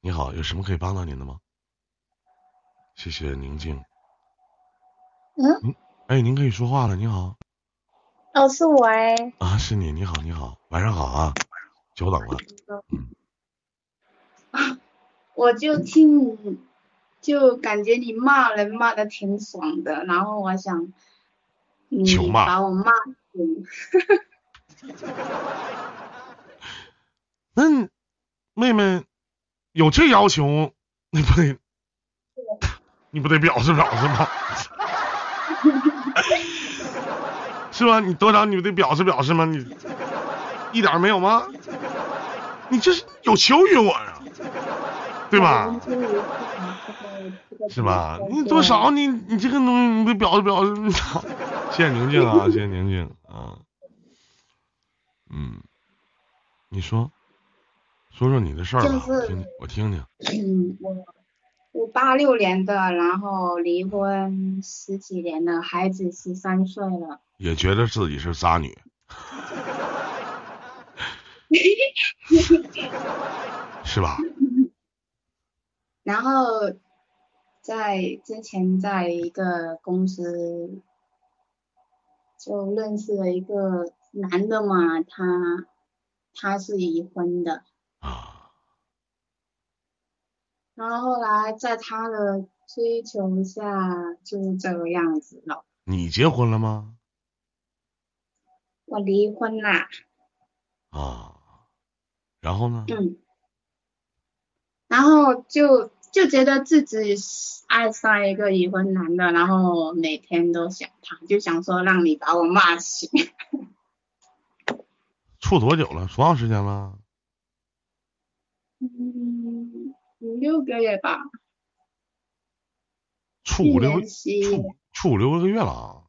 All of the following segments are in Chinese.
你好，有什么可以帮到您的吗？谢谢宁静。嗯，哎，您可以说话了。你好。哦，是我哎。啊，是你。你好，你好，晚上好啊，久等了。嗯。啊，我就听你，就感觉你骂人骂的挺爽的，然后我想，你把我骂死。那妹妹有这要求，你不得，你不得表示表示吗？是吧？你多少你不得表示表示吗？你一点没有吗？你这是有求于我呀，对吧？是吧？你多少你你这个东西你得表示表示。谢谢宁静啊，谢谢宁静啊。嗯，你说，说说你的事儿吧，我听我听听。嗯，我我八六年的，然后离婚十几年了，孩子十三岁了。也觉得自己是渣女，是吧？然后在之前在一个公司就认识了一个男的嘛，他他是已婚的啊，然后后来在他的追求下就是这个样子了。你结婚了吗？我离婚啦。啊，然后呢？嗯，然后就就觉得自己爱上一个已婚男的，然后每天都想他，就想说让你把我骂醒。处多久了？多长时间了？嗯，五六个月吧。处五六处处五六个月了啊。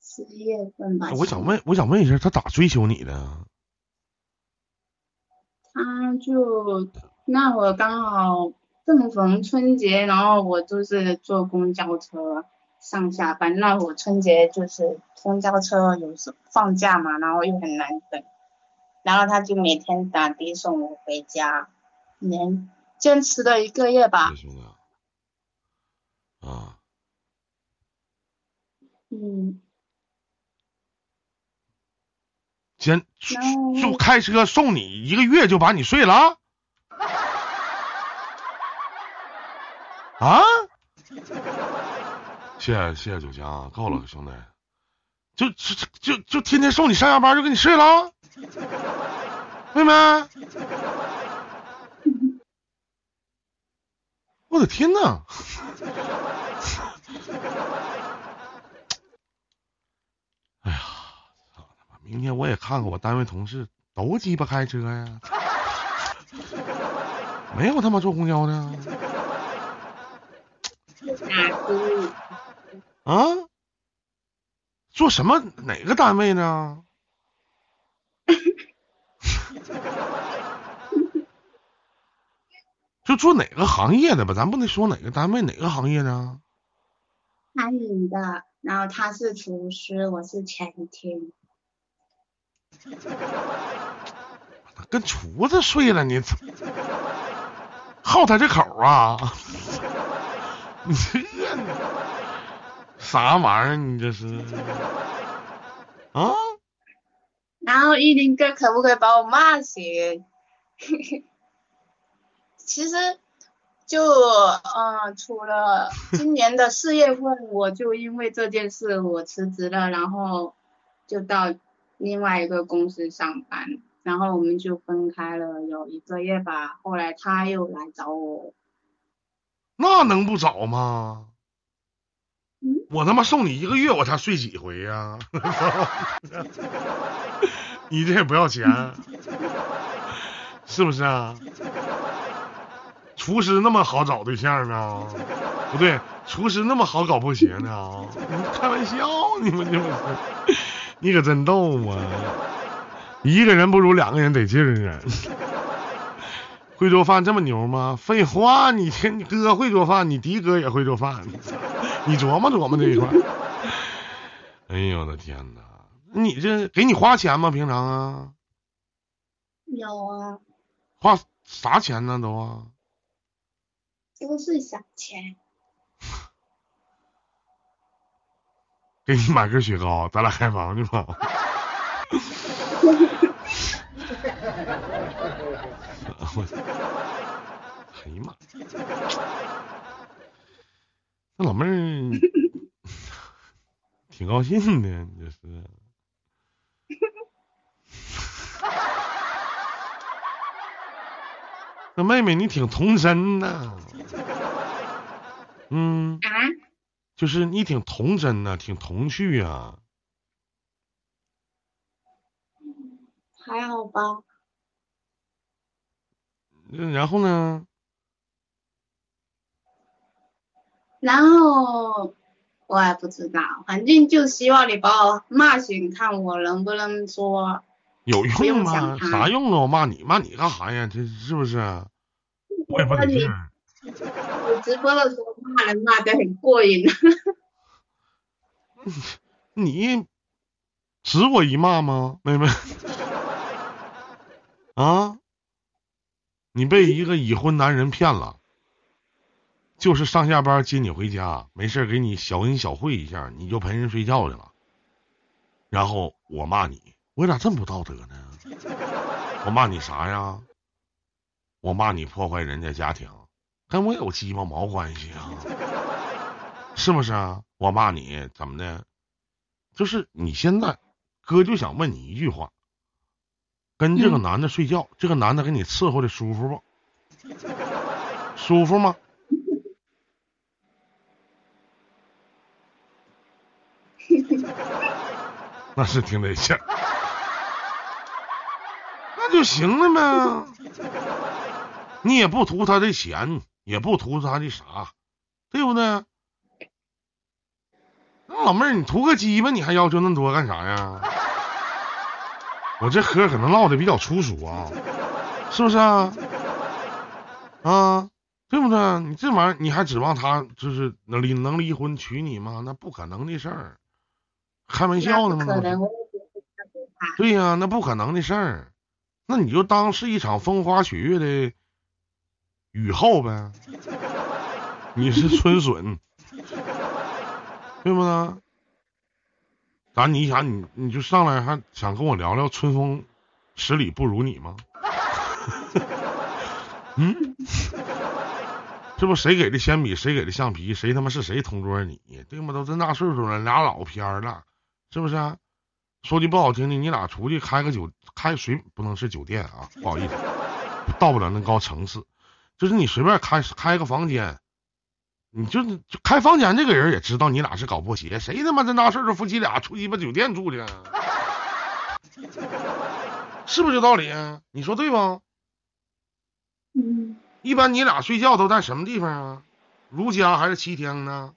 十月份吧。我想问，我想问一下，他咋追求你的？他就那会刚好正逢春节，然后我就是坐公交车上下班。那会春节就是公交车有时放假嘛，然后又很难等，然后他就每天打的送我回家，连坚持了一个月吧。啊。嗯。先就开车送你一个月就把你睡了 啊！谢谢谢谢九江，够了兄弟，就就就就天天送你上下班就给你睡了，妹妹，我的天呐！明天我也看看我单位同事都鸡巴开车呀，没有他妈坐公交的。啊？做什么？哪个单位呢？就做哪个行业的吧，咱不能说哪个单位哪个行业的。餐饮的，然后他是厨师，我是前厅。跟厨子睡了，你好他这口啊？你这啥玩意儿？你这是啊？然后依林哥可不可以把我骂醒？其实就嗯，除了今年的四月份，我就因为这件事我辞职了，然后就到。另外一个公司上班，然后我们就分开了有一个月吧。后来他又来找我，那能不找吗？嗯，我他妈送你一个月，我才睡几回呀？你这也不要钱，是不是啊？厨师那么好找对象呢？不对，厨师那么好搞破鞋呢？开玩笑，你们这不是？你可真逗啊！一个人不如两个人得劲儿啊！会做饭这么牛吗？废话，你天，你哥会做饭，你迪哥也会做饭，你琢磨琢磨这一块。哎呦我的天哪！你这给你花钱吗？平常啊？有啊。花啥钱呢都啊？都是小钱。给你买根雪糕，咱俩开房去吧。我，哎呀妈！那老妹儿挺高兴的，你这是。那妹妹你挺童真呐，嗯，啊？就是你挺童真呐，挺童趣啊。还好吧。然后呢？然后我也不知道，反正就希望你把我骂醒，看我能不能说。有用吗？啥用啊？我骂你，骂你干啥呀？这是不是？我也不得劲。我直播的时候骂人骂的很过瘾。你值我一骂吗，妹妹？啊？你被一个已婚男人骗了，就是上下班接你回家，没事给你小恩小惠一下，你就陪人睡觉去了。然后我骂你。我咋这么不道德呢？我骂你啥呀？我骂你破坏人家家庭，跟我有鸡巴毛关系啊？是不是啊？我骂你怎么的？就是你现在，哥就想问你一句话：跟这个男的睡觉，这个男的给你伺候的舒服不？舒服吗？那是挺得劲。就行了呗，你也不图他的钱，也不图他的啥，对不对？那老妹儿，你图个鸡巴，你还要求那么多干啥呀？我这嗑可能唠的比较粗俗啊，是不是啊？啊，对不对？你这玩意儿你还指望他就是能离能离婚娶你吗？那不可能的事儿，开玩笑呢吗？对呀，那不可能的事儿。那你就当是一场风花雪月的雨后呗，你是春笋，对不对？咋你想你你就上来还想跟我聊聊春风十里不如你吗？嗯，这不谁给的铅笔，谁给的橡皮，谁他妈是谁同桌你，对吗？都这大岁数了，俩老偏了，是不是？说句不好听的，你俩出去开个酒。开随不能是酒店啊，不好意思，到不了那高层次。就是你随便开开个房间，你就就开房间，这个人也知道你俩是搞破鞋。谁他妈这大岁数夫妻俩出鸡巴酒店住去，是不是这道理？你说对不？嗯。一般你俩睡觉都在什么地方啊？如家还是七天呢？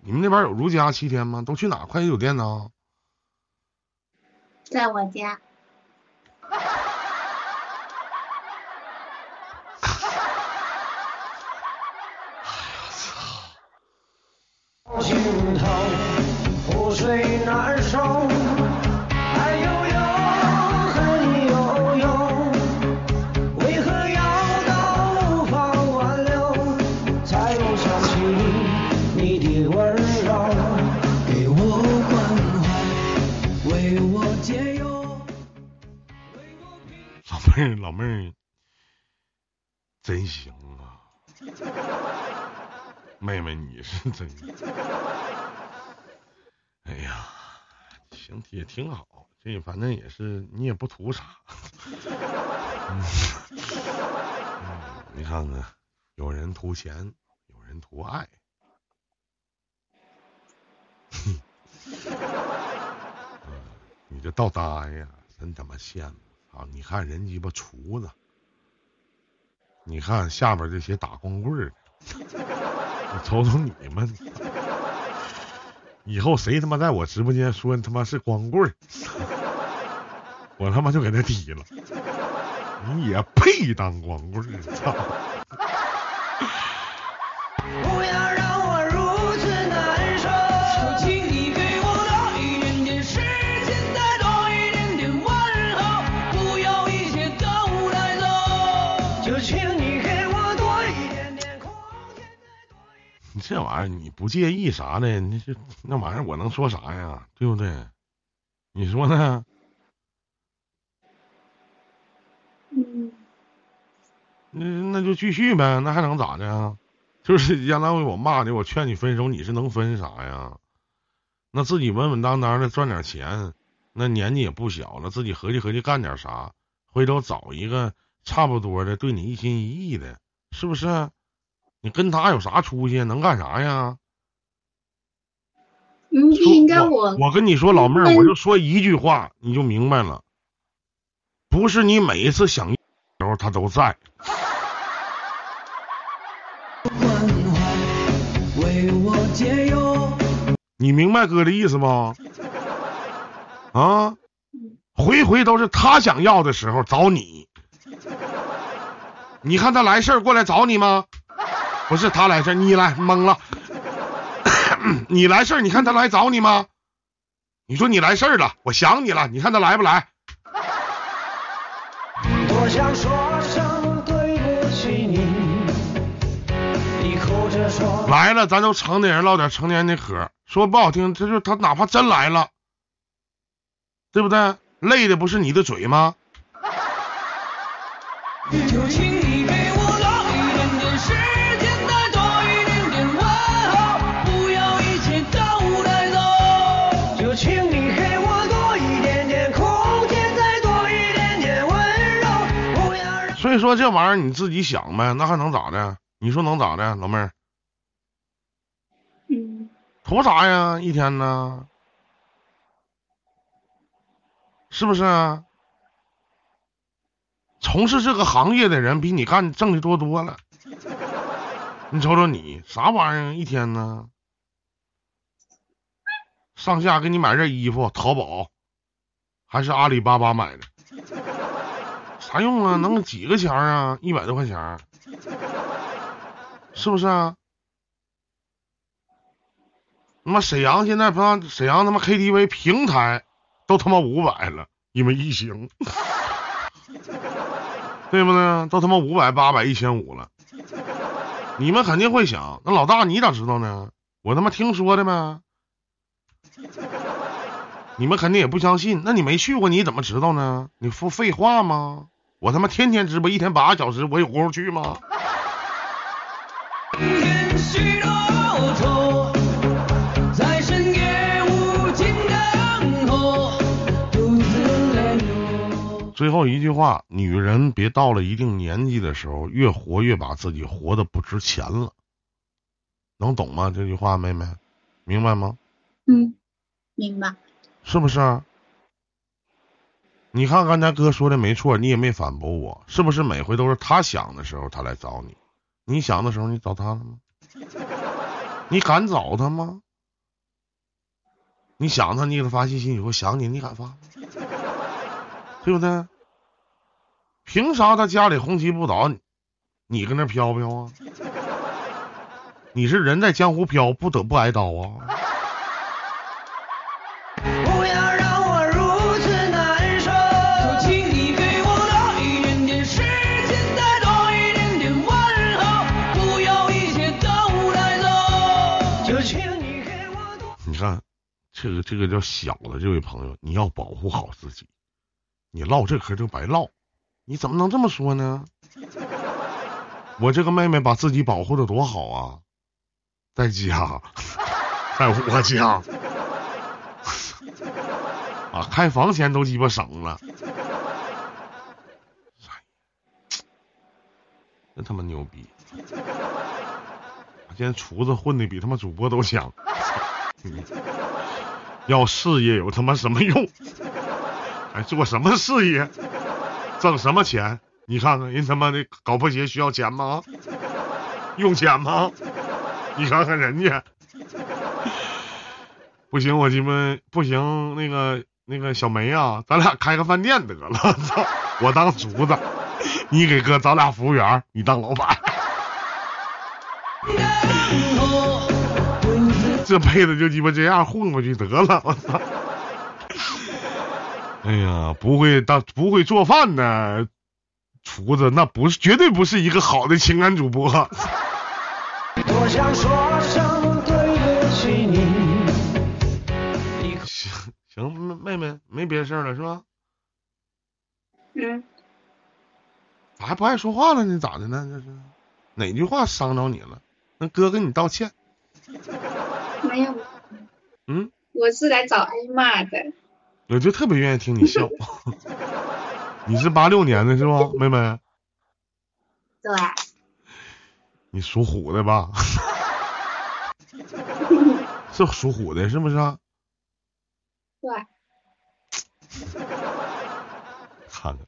你们那边有如家七天吗？都去哪快捷酒店呢？在我家。老妹儿，真行啊！妹妹，你是真……哎呀，行，也挺好。这反正也是，你也不图啥。嗯，你看看，有人图钱，有人图爱。你这倒搭呀，真他妈羡慕。啊！你看人鸡巴厨子，你看下边这些打光棍儿，你瞅瞅你们，以后谁他妈在我直播间说他妈是光棍儿，我他妈就给他踢了。你也配当光棍儿？操！这玩意儿你不介意啥的，那这那玩意儿我能说啥呀？对不对？你说呢？嗯，那那就继续呗，那还能咋的？就是相当于我骂你，我劝你分手，你是能分啥呀？那自己稳稳当当的赚点钱，那年纪也不小了，自己合计合计干点啥，回头找一个差不多的，对你一心一意的，是不是？你跟他有啥出息？能干啥呀？嗯，应该我我跟你说，老妹儿，我就说一句话，你就明白了。不是你每一次想时候他都在。你明白哥的意思吗？啊，回回都是他想要的时候找你。你看他来事儿过来找你吗？不是他来事儿，你来懵了。你来事儿，你看他来找你吗？你说你来事儿了，我想你了，你看他来不来？来了，咱都成年人唠点成年人的嗑。说不好听，这就他哪怕真来了，对不对？累的不是你的嘴吗？所以说这玩意儿你自己想呗，那还能咋的？你说能咋的，老妹儿？嗯。图啥呀？一天呢？是不是？从事这个行业的人比你干挣的多多了。你瞅瞅你，啥玩意儿？一天呢？上下给你买件衣服，淘宝还是阿里巴巴买的？啥用啊？能几个钱啊？一百多块钱，是不是啊？他妈沈阳现在不让沈阳他妈 KTV 平台都他妈五百了，因为疫情，对不对？都他妈五百、八百、一千五了。你们肯定会想，那老大你咋知道呢？我他妈听说的呗。你们肯定也不相信，那你没去过你怎么知道呢？你说废话吗？我他妈天天直播，一天八个小时，我有功夫去吗？最后一句话，女人别到了一定年纪的时候，越活越把自己活的不值钱了，能懂吗？这句话，妹妹，明白吗？嗯，明白。是不是？你看刚才哥说的没错，你也没反驳我，是不是每回都是他想的时候他来找你，你想的时候你找他了吗？你敢找他吗？你想他，你给他发信息，你说想你，你敢发？对不对？凭啥他家里红旗不倒，你搁那飘飘啊？你是人在江湖飘，不得不挨刀啊？你看这个这个叫小的这位朋友，你要保护好自己。你唠这嗑就白唠，你怎么能这么说呢？我这个妹妹把自己保护的多好啊，在家，在 我家，啊，开房钱都鸡巴省了，真他妈牛逼！今天厨子混的比他妈主播都强。要事业有他妈什么用？还做什么事业？挣什么钱？你看看人他妈的搞破鞋需要钱吗？用钱吗？你看看人家，不行，我鸡巴不行，那个那个小梅啊，咱俩开个饭店得了，操！我当厨子，你给哥找俩服务员，你当老板。这辈子就鸡巴这样混过去得了，我操！哎呀，不会当不会做饭的厨子，那不是绝对不是一个好的情感主播。多想说声对不起你。行行，妹妹没别的事儿了是吧？嗯，咋还不爱说话了呢？咋的呢？这是哪句话伤着你了？那哥跟你道歉。没有，嗯，我是来找挨骂的。我就特别愿意听你笑。你是八六年的是吧，妹妹？对，你属虎的吧？是属虎的，是不是啊？对，看看，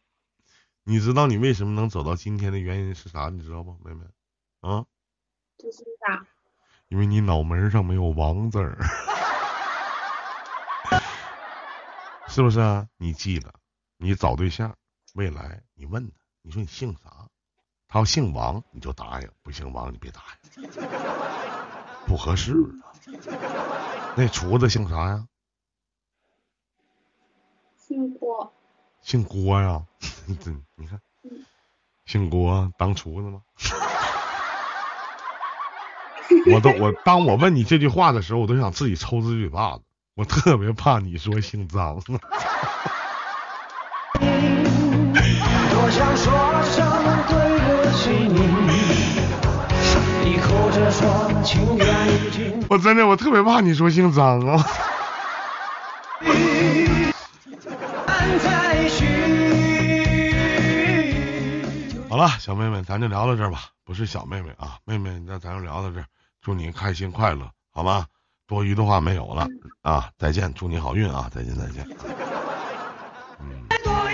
你知道你为什么能走到今天的原因是啥？你知道不，妹妹？啊？不知道。因为你脑门上没有王字儿，是不是啊？你记得，你找对象，未来你问他，你说你姓啥？他要姓王，你就答应；不姓王，你别答应，不合适啊。那厨子姓啥呀？姓郭。姓郭呀？这你看，姓郭当厨子吗？我都我当我问你这句话的时候，我都想自己抽自己嘴巴子。我特别怕你说姓张。多想说声对不起你。你哭着说情缘已尽。我真的我特别怕你说姓张啊。好了，小妹妹，咱就聊到这儿吧。不是小妹妹啊，妹妹，那咱就聊到这儿。祝你开心快乐，好吗？多余的话没有了啊！再见，祝你好运啊！再见，再见。嗯。